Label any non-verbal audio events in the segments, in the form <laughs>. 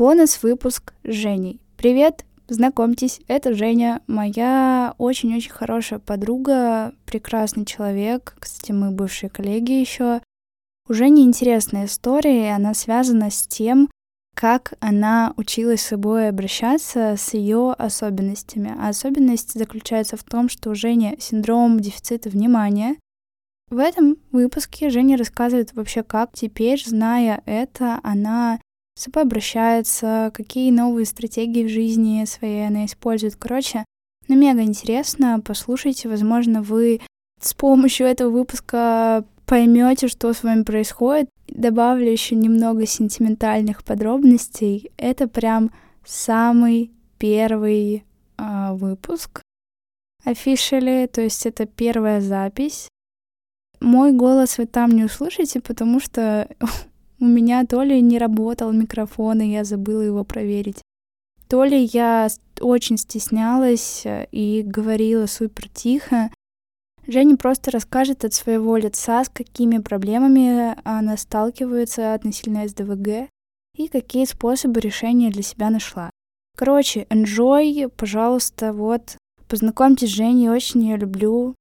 Бонус-выпуск с Женей. Привет, знакомьтесь, это Женя, моя очень-очень хорошая подруга, прекрасный человек, кстати, мы бывшие коллеги еще. У Жени интересная история, и она связана с тем, как она училась с собой обращаться с ее особенностями. А особенность заключается в том, что у Жени синдром дефицита внимания. В этом выпуске Женя рассказывает вообще, как теперь, зная это, она с собой обращается, какие новые стратегии в жизни своей она использует. Короче, ну мега интересно, послушайте, возможно, вы с помощью этого выпуска поймете, что с вами происходит. Добавлю еще немного сентиментальных подробностей. Это прям самый первый э, выпуск officially, то есть это первая запись. Мой голос вы там не услышите, потому что <laughs> у меня то ли не работал микрофон, и я забыла его проверить, то ли я очень стеснялась э, и говорила супер тихо, Женя просто расскажет от своего лица, с какими проблемами она сталкивается относительно СДВГ и какие способы решения для себя нашла. Короче, enjoy, пожалуйста, вот, познакомьтесь с Женей, очень ее люблю.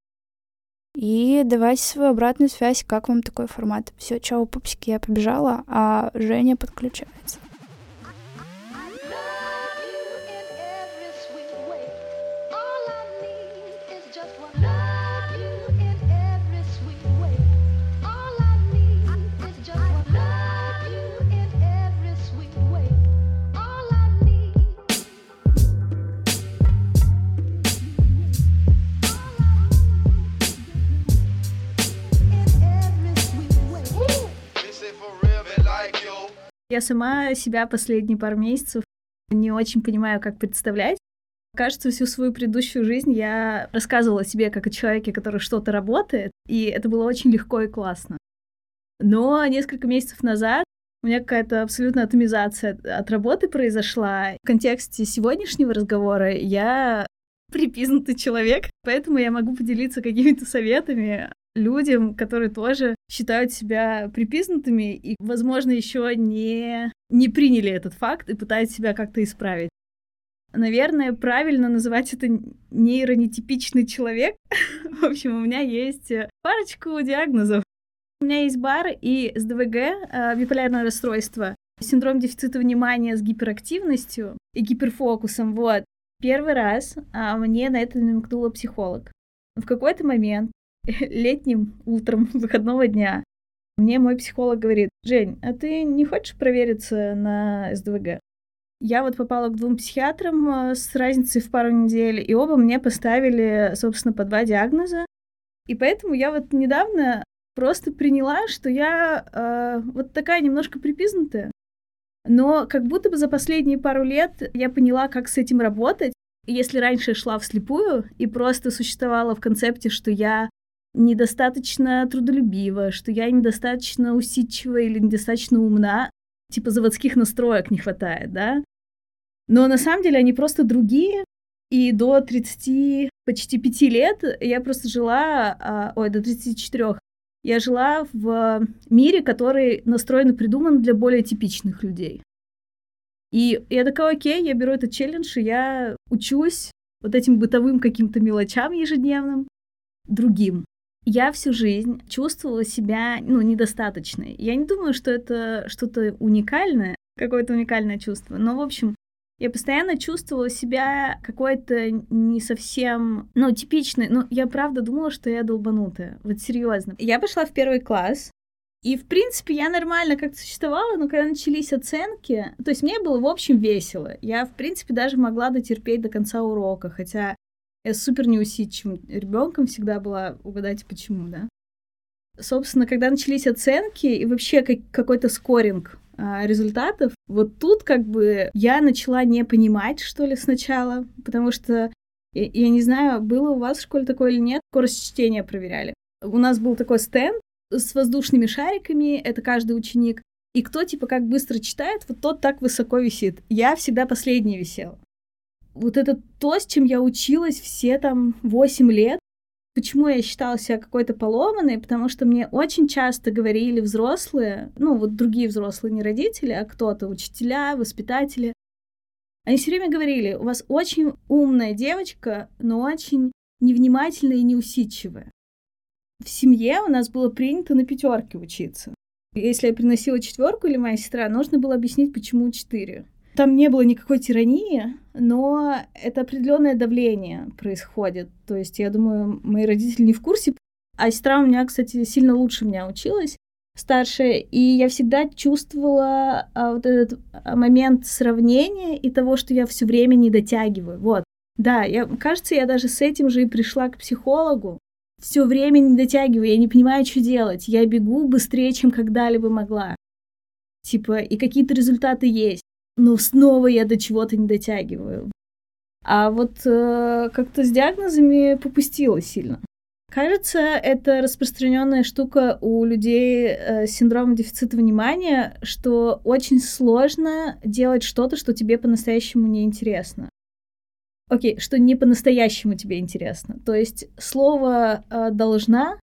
И давайте свою обратную связь, как вам такой формат. Все, чао, пупсики, я побежала, а Женя подключается. Я сама себя последние пару месяцев не очень понимаю, как представлять. Кажется, всю свою предыдущую жизнь я рассказывала себе как о человеке, который что-то работает, и это было очень легко и классно. Но несколько месяцев назад у меня какая-то абсолютная атомизация от работы произошла. В контексте сегодняшнего разговора я припизнутый человек, поэтому я могу поделиться какими-то советами людям, которые тоже считают себя припизнутыми и, возможно, еще не, не приняли этот факт и пытаются себя как-то исправить. Наверное, правильно называть это нейронетипичный человек. <laughs> В общем, у меня есть парочку диагнозов. У меня есть бар и СДВГ, э, биполярное расстройство, синдром дефицита внимания с гиперактивностью и гиперфокусом. Вот. Первый раз а, мне на это намекнула психолог. В какой-то момент <laughs> летним утром <laughs> выходного дня мне мой психолог говорит, Жень, а ты не хочешь провериться на СДВГ? Я вот попала к двум психиатрам э, с разницей в пару недель, и оба мне поставили, собственно, по два диагноза. И поэтому я вот недавно просто приняла, что я э, вот такая немножко припизнутая. Но как будто бы за последние пару лет я поняла, как с этим работать. Если раньше шла вслепую и просто существовала в концепте, что я недостаточно трудолюбива, что я недостаточно усидчива или недостаточно умна, типа заводских настроек не хватает, да? Но на самом деле они просто другие, и до 30, почти 5 лет я просто жила, а, ой, до 34, я жила в мире, который настроен и придуман для более типичных людей. И я такая, окей, я беру этот челлендж, и я учусь вот этим бытовым каким-то мелочам ежедневным другим я всю жизнь чувствовала себя, ну, недостаточной. Я не думаю, что это что-то уникальное, какое-то уникальное чувство, но, в общем, я постоянно чувствовала себя какой-то не совсем, ну, типичной. Ну, я правда думала, что я долбанутая. Вот серьезно. Я пошла в первый класс, и, в принципе, я нормально как-то существовала, но когда начались оценки, то есть мне было, в общем, весело. Я, в принципе, даже могла дотерпеть до конца урока, хотя я супер неусидчивым ребенком всегда была, угадайте почему, да? Собственно, когда начались оценки и вообще как, какой-то скоринг а, результатов, вот тут как бы я начала не понимать, что ли, сначала, потому что я, я не знаю, было у вас в школе такое или нет, скорость чтения проверяли. У нас был такой стенд с воздушными шариками, это каждый ученик, и кто, типа, как быстро читает, вот тот так высоко висит. Я всегда последний висела вот это то, с чем я училась все там 8 лет. Почему я считала себя какой-то поломанной? Потому что мне очень часто говорили взрослые, ну вот другие взрослые, не родители, а кто-то, учителя, воспитатели. Они все время говорили, у вас очень умная девочка, но очень невнимательная и неусидчивая. В семье у нас было принято на пятерке учиться. Если я приносила четверку или моя сестра, нужно было объяснить, почему четыре. Там не было никакой тирании, но это определенное давление происходит. То есть, я думаю, мои родители не в курсе. А сестра у меня, кстати, сильно лучше меня училась, старшая, и я всегда чувствовала а, вот этот а, момент сравнения и того, что я все время не дотягиваю. Вот. Да, я, кажется, я даже с этим же и пришла к психологу. Все время не дотягиваю, я не понимаю, что делать. Я бегу быстрее, чем когда-либо могла. Типа, и какие-то результаты есть но снова я до чего-то не дотягиваю. А вот э, как-то с диагнозами попустила сильно. Кажется, это распространенная штука у людей э, с синдромом дефицита внимания, что очень сложно делать что-то, что тебе по-настоящему не интересно. Окей, что не по-настоящему тебе интересно. То есть слово э, должна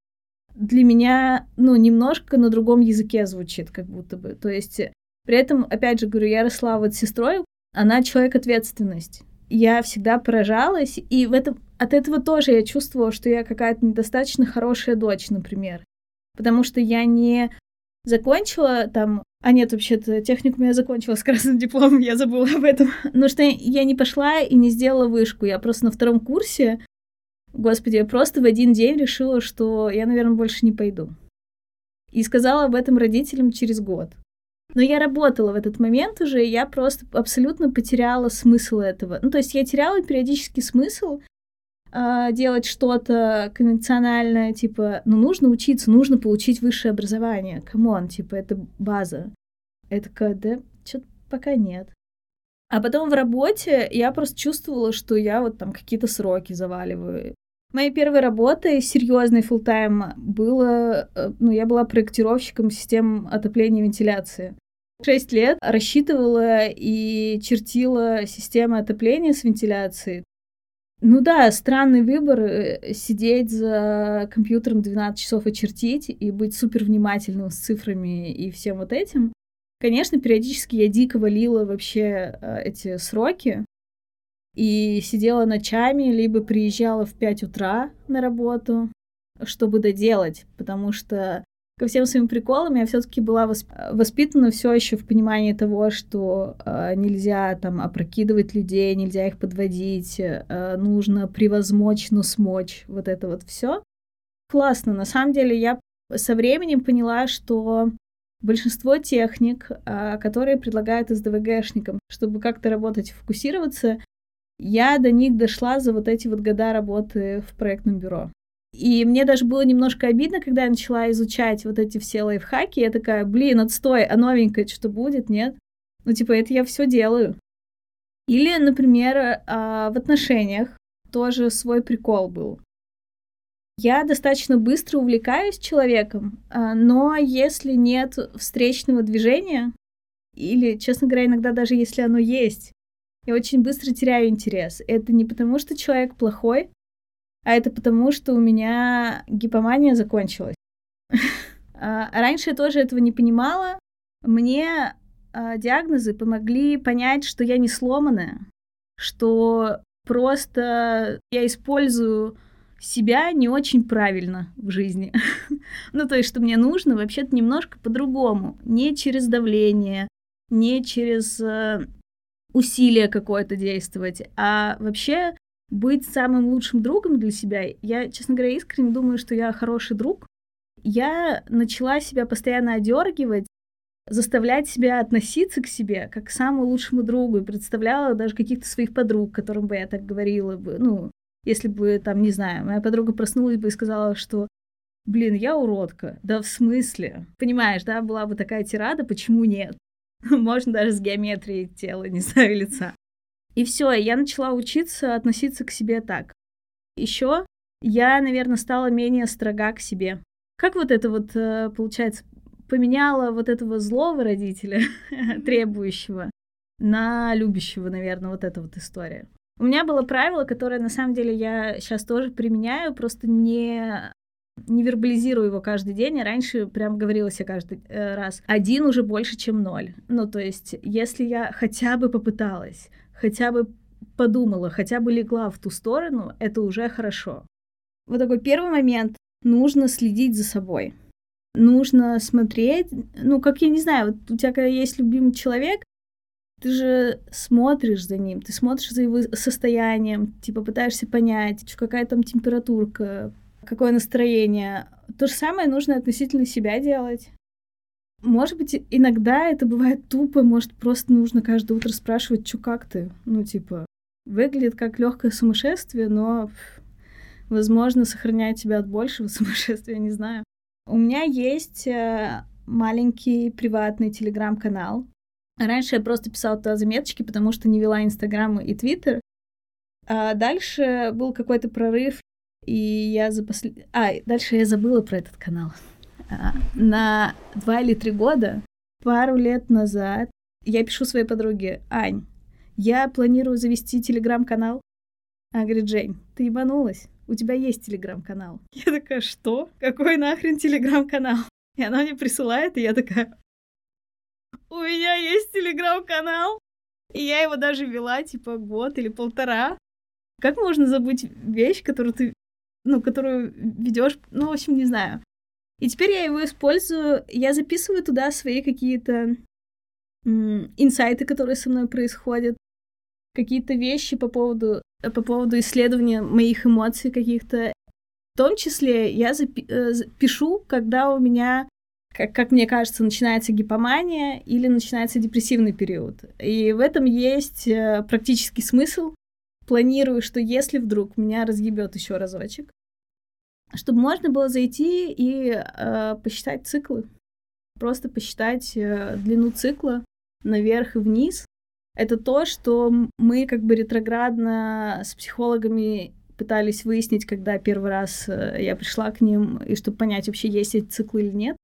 для меня, ну, немножко на другом языке звучит, как будто бы. То есть при этом, опять же, говорю, я росла вот с сестрой, она человек ответственность. Я всегда поражалась, и в этом, от этого тоже я чувствовала, что я какая-то недостаточно хорошая дочь, например. Потому что я не закончила там... А нет, вообще-то техникум я закончила с красным дипломом, я забыла об этом. Но что я не пошла и не сделала вышку. Я просто на втором курсе, господи, я просто в один день решила, что я, наверное, больше не пойду. И сказала об этом родителям через год. Но я работала в этот момент уже, и я просто абсолютно потеряла смысл этого. Ну, то есть я теряла периодически смысл э, делать что-то конвенциональное, типа, ну, нужно учиться, нужно получить высшее образование. Come on, типа, это база. Это такая, да, что-то пока нет. А потом в работе я просто чувствовала, что я вот там какие-то сроки заваливаю. Моей первой работой, серьезной full тайм было, э, ну, я была проектировщиком систем отопления и вентиляции. Шесть лет рассчитывала и чертила системы отопления с вентиляцией. Ну да, странный выбор э, сидеть за компьютером 12 часов и чертить и быть супер внимательным с цифрами и всем вот этим. Конечно, периодически я дико валила вообще э, эти сроки и сидела ночами, либо приезжала в 5 утра на работу, чтобы доделать, потому что ко всем своим приколам я все-таки была воспитана все еще в понимании того, что э, нельзя там опрокидывать людей, нельзя их подводить, э, нужно превозмочь, но смочь, вот это вот все. Классно. На самом деле я со временем поняла, что большинство техник, э, которые предлагают СДВГшникам, чтобы как-то работать фокусироваться, я до них дошла за вот эти вот года работы в проектном бюро. И мне даже было немножко обидно, когда я начала изучать вот эти все лайфхаки. Я такая, блин, отстой, а новенькое что будет, нет? Ну, типа, это я все делаю. Или, например, а, в отношениях тоже свой прикол был. Я достаточно быстро увлекаюсь человеком, а, но если нет встречного движения, или, честно говоря, иногда даже если оно есть, я очень быстро теряю интерес. Это не потому, что человек плохой, а это потому, что у меня гипомания закончилась. <laughs> А, раньше я тоже этого не понимала. Мне а, диагнозы помогли понять, что я не сломанная, что просто я использую себя не очень правильно в жизни. <laughs> ну, то есть, что мне нужно вообще-то немножко по-другому. Не через давление, не через э, усилие какое-то действовать, а вообще быть самым лучшим другом для себя. Я, честно говоря, искренне думаю, что я хороший друг. Я начала себя постоянно одергивать, заставлять себя относиться к себе как к самому лучшему другу и представляла даже каких-то своих подруг, которым бы я так говорила бы. Ну, если бы, там, не знаю, моя подруга проснулась бы и сказала, что блин, я уродка. Да в смысле? Понимаешь, да, была бы такая тирада, почему нет? <laughs> Можно даже с геометрией тела, не знаю, лица. И все, я начала учиться относиться к себе так. Еще я, наверное, стала менее строга к себе. Как вот это вот, э, получается, поменяла вот этого злого родителя, <laughs> требующего, на любящего, наверное, вот эта вот история. У меня было правило, которое на самом деле я сейчас тоже применяю, просто не не вербализирую его каждый день, а раньше прям говорила себе каждый э, раз, один уже больше, чем ноль. Ну, то есть, если я хотя бы попыталась, хотя бы подумала, хотя бы легла в ту сторону, это уже хорошо. Вот такой первый момент. Нужно следить за собой. Нужно смотреть, ну, как я не знаю, вот у тебя когда есть любимый человек, ты же смотришь за ним, ты смотришь за его состоянием, типа пытаешься понять, какая там температурка, какое настроение. То же самое нужно относительно себя делать. Может быть, иногда это бывает тупо, может, просто нужно каждое утро спрашивать, что как ты? Ну, типа, выглядит как легкое сумасшествие, но, возможно, сохраняет тебя от большего <laughs> сумасшествия, не знаю. У меня есть э, маленький приватный телеграм-канал, Раньше я просто писала туда заметочки, потому что не вела Инстаграм и Твиттер. А дальше был какой-то прорыв, и я за послед... А, дальше я забыла про этот канал. На два или три года, пару лет назад, я пишу своей подруге, Ань, я планирую завести телеграм-канал. Она говорит, Жень, ты ебанулась? У тебя есть телеграм-канал. <laughs> Я такая, что? Какой нахрен телеграм-канал? И она мне присылает, и я такая, у меня есть телеграм-канал, и я его даже вела, типа, год или полтора. Как можно забыть вещь, которую ты, ну, которую ведешь, ну, в общем, не знаю. И теперь я его использую, я записываю туда свои какие-то инсайты, которые со мной происходят, какие-то вещи по поводу, по поводу исследования моих эмоций каких-то. В том числе я запи- э, пишу, когда у меня как, как мне кажется, начинается гипомания или начинается депрессивный период. И в этом есть э, практический смысл. Планирую, что если вдруг меня разъебет еще разочек, чтобы можно было зайти и э, посчитать циклы. Просто посчитать э, длину цикла наверх и вниз. Это то, что мы как бы ретроградно с психологами пытались выяснить, когда первый раз э, я пришла к ним, и чтобы понять, вообще есть эти циклы или нет.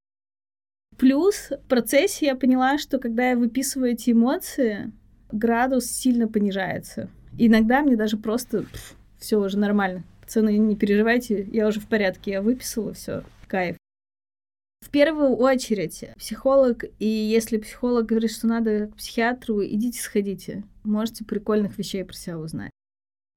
Плюс в процессе я поняла, что когда я выписываю эти эмоции, градус сильно понижается. Иногда мне даже просто все уже нормально. Пацаны, не переживайте, я уже в порядке, я выписала, все, кайф. В первую очередь, психолог, и если психолог говорит, что надо к психиатру, идите сходите. Можете прикольных вещей про себя узнать.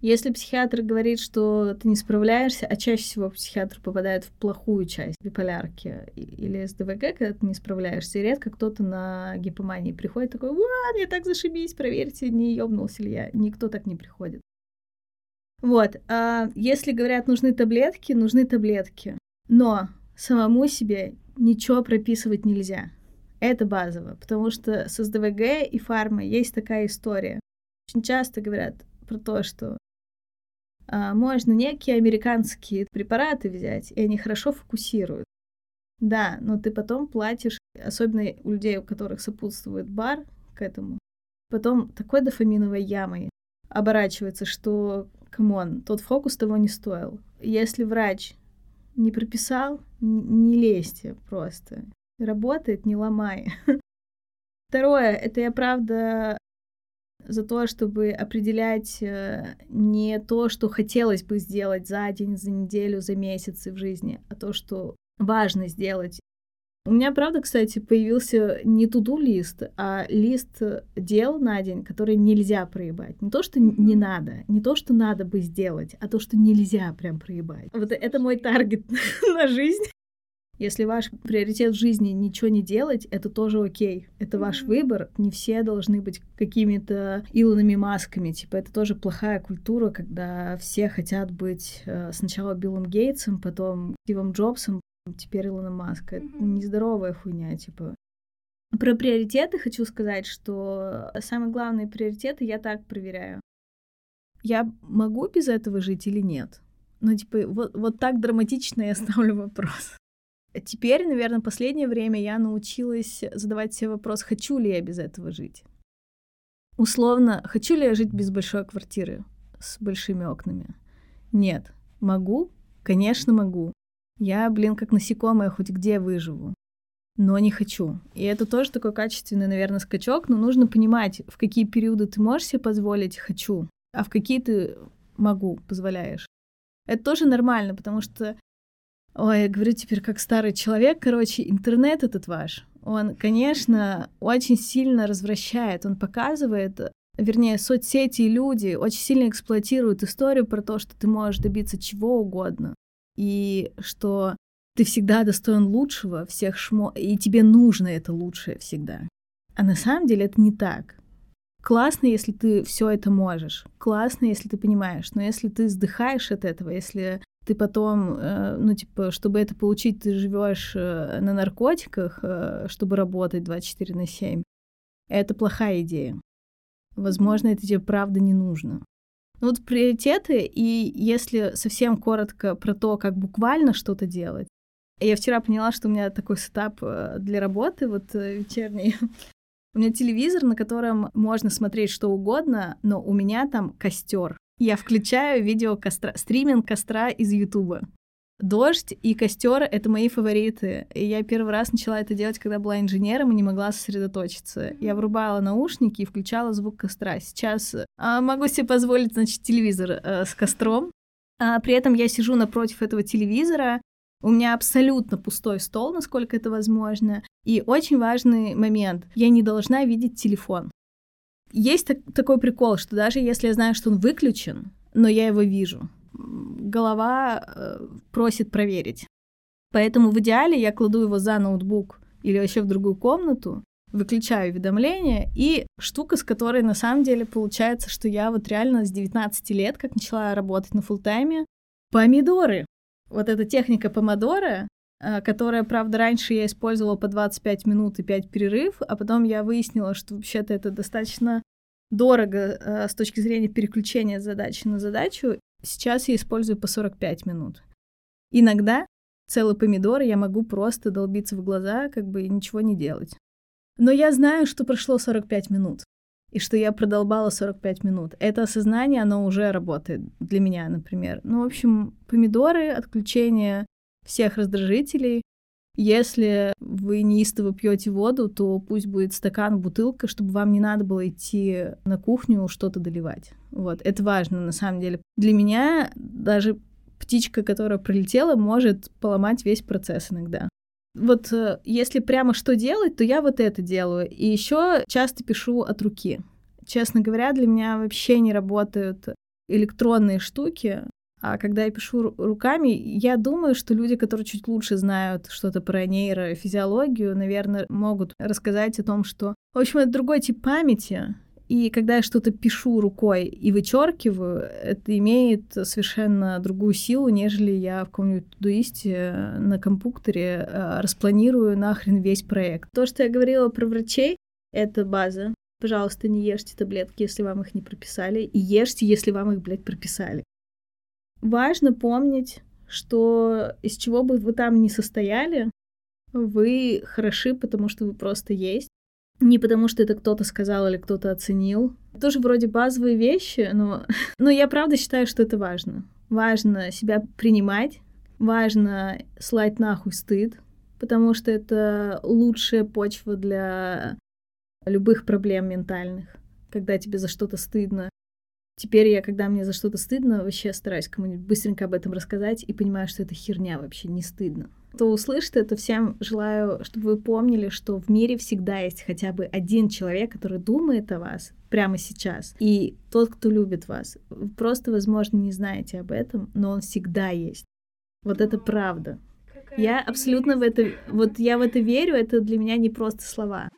Если психиатр говорит, что ты не справляешься, а чаще всего психиатр попадает в плохую часть биполярки или СДВГ, когда ты не справляешься, и редко кто-то на гипомании приходит такой, «Ва, мне так зашибись, проверьте, не ёбнулся ли я». Никто так не приходит. Вот, а если говорят, нужны таблетки, нужны таблетки. Но самому себе ничего прописывать нельзя. Это базово, потому что с СДВГ и фармой есть такая история. Очень часто говорят про то, что а, можно некие американские препараты взять, и они хорошо фокусируют. Да, но ты потом платишь, особенно у людей, у которых сопутствует бар к этому, потом такой дофаминовой ямой оборачивается, что, come on, тот фокус того не стоил. Если врач не прописал, не лезьте просто. Работает, не ломай. <laughs> Второе, это я правда за то, чтобы определять э, не то, что хотелось бы сделать за день, за неделю, за месяц в жизни, а то, что важно сделать. У меня, правда, кстати, появился не туду лист, а лист дел на день, который нельзя проебать. Не то, что не надо, не то, что надо бы сделать, а то, что нельзя прям проебать. Вот это мой таргет <laughs> на жизнь. Если ваш приоритет в жизни ничего не делать, это тоже окей. Это mm-hmm. ваш выбор. Не все должны быть какими-то Илонами Масками. Типа, это тоже плохая культура, когда все хотят быть э, сначала Биллом Гейтсом, потом Стивом Джобсом, теперь Илоном Маска. Это нездоровая хуйня, типа. Про приоритеты хочу сказать, что самые главные приоритеты я так проверяю. Я могу без этого жить или нет? Ну, типа, вот, вот так драматично я <laughs> ставлю вопрос. Теперь, наверное, последнее время я научилась задавать себе вопрос, хочу ли я без этого жить. Условно, хочу ли я жить без большой квартиры с большими окнами? Нет. Могу? Конечно, могу. Я, блин, как насекомое, хоть где выживу. Но не хочу. И это тоже такой качественный, наверное, скачок, но нужно понимать, в какие периоды ты можешь себе позволить «хочу», а в какие ты могу, позволяешь. Это тоже нормально, потому что, ой, я говорю теперь как старый человек, короче, интернет этот ваш, он, конечно, очень сильно развращает, он показывает, вернее, соцсети и люди очень сильно эксплуатируют историю про то, что ты можешь добиться чего угодно, и что ты всегда достоин лучшего всех шмо, и тебе нужно это лучшее всегда. А на самом деле это не так. Классно, если ты все это можешь. Классно, если ты понимаешь. Но если ты вздыхаешь от этого, если ты потом, э, ну, типа, чтобы это получить, ты живешь э, на наркотиках, э, чтобы работать 24 на 7, это плохая идея. Возможно, это тебе правда не нужно. Ну вот приоритеты, и если совсем коротко про то, как буквально что-то делать, я вчера поняла, что у меня такой сетап для работы, вот вечерний. <laughs> У меня телевизор, на котором можно смотреть что угодно, но у меня там костер. Я включаю видео костра, стриминг костра из Ютуба. Дождь и костер — это мои фавориты. И я первый раз начала это делать, когда была инженером и не могла сосредоточиться. Я врубала наушники и включала звук костра. Сейчас а, могу себе позволить, значит, телевизор а, с костром. А при этом я сижу напротив этого телевизора у меня абсолютно пустой стол, насколько это возможно. И очень важный момент. Я не должна видеть телефон. Есть так, такой прикол, что даже если я знаю, что он выключен, но я его вижу, голова э, просит проверить. Поэтому в идеале я кладу его за ноутбук или вообще в другую комнату, выключаю уведомления, и штука, с которой на самом деле получается, что я вот реально с 19 лет, как начала работать на фултайме, помидоры. Вот эта техника помодора, э, которая, правда, раньше я использовала по 25 минут и 5 перерыв, а потом я выяснила, что вообще-то это достаточно дорого э, с точки зрения переключения задачи на задачу. Сейчас я использую по 45 минут. Иногда целый помидор я могу просто долбиться в глаза, как бы ничего не делать. Но я знаю, что прошло 45 минут и что я продолбала 45 минут. Это осознание, оно уже работает для меня, например. Ну, в общем, помидоры, отключение всех раздражителей. Если вы неистово пьете воду, то пусть будет стакан, бутылка, чтобы вам не надо было идти на кухню что-то доливать. Вот, это важно на самом деле. Для меня даже птичка, которая пролетела, может поломать весь процесс иногда. Вот э, если прямо что делать, то я вот это делаю. И еще часто пишу от руки. Честно говоря, для меня вообще не работают электронные штуки. А когда я пишу руками, я думаю, что люди, которые чуть лучше знают что-то про нейрофизиологию, наверное, могут рассказать о том, что, в общем, это другой тип памяти, и когда я что-то пишу рукой и вычеркиваю, это имеет совершенно другую силу, нежели я в каком-нибудь дуисте э, на компьютере э, распланирую нахрен весь проект. То, что я говорила про врачей, это база. Пожалуйста, не ешьте таблетки, если вам их не прописали, и ешьте, если вам их, блядь, прописали. Важно помнить, что из чего бы вы там ни состояли, вы хороши, потому что вы просто есть. Не потому, что это кто-то сказал или кто-то оценил. Тоже вроде базовые вещи, но, <laughs> но я правда считаю, что это важно. Важно себя принимать, важно слать нахуй стыд, потому что это лучшая почва для любых проблем ментальных, когда тебе за что-то стыдно. Теперь я, когда мне за что-то стыдно, вообще стараюсь кому-нибудь быстренько об этом рассказать и понимаю, что это херня вообще, не стыдно кто услышит это, всем желаю, чтобы вы помнили, что в мире всегда есть хотя бы один человек, который думает о вас прямо сейчас. И тот, кто любит вас. Вы просто, возможно, не знаете об этом, но он всегда есть. Вот это правда. Я абсолютно в это... Вот я в это верю, это для меня не просто слова.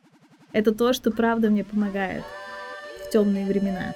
Это то, что правда мне помогает в темные времена.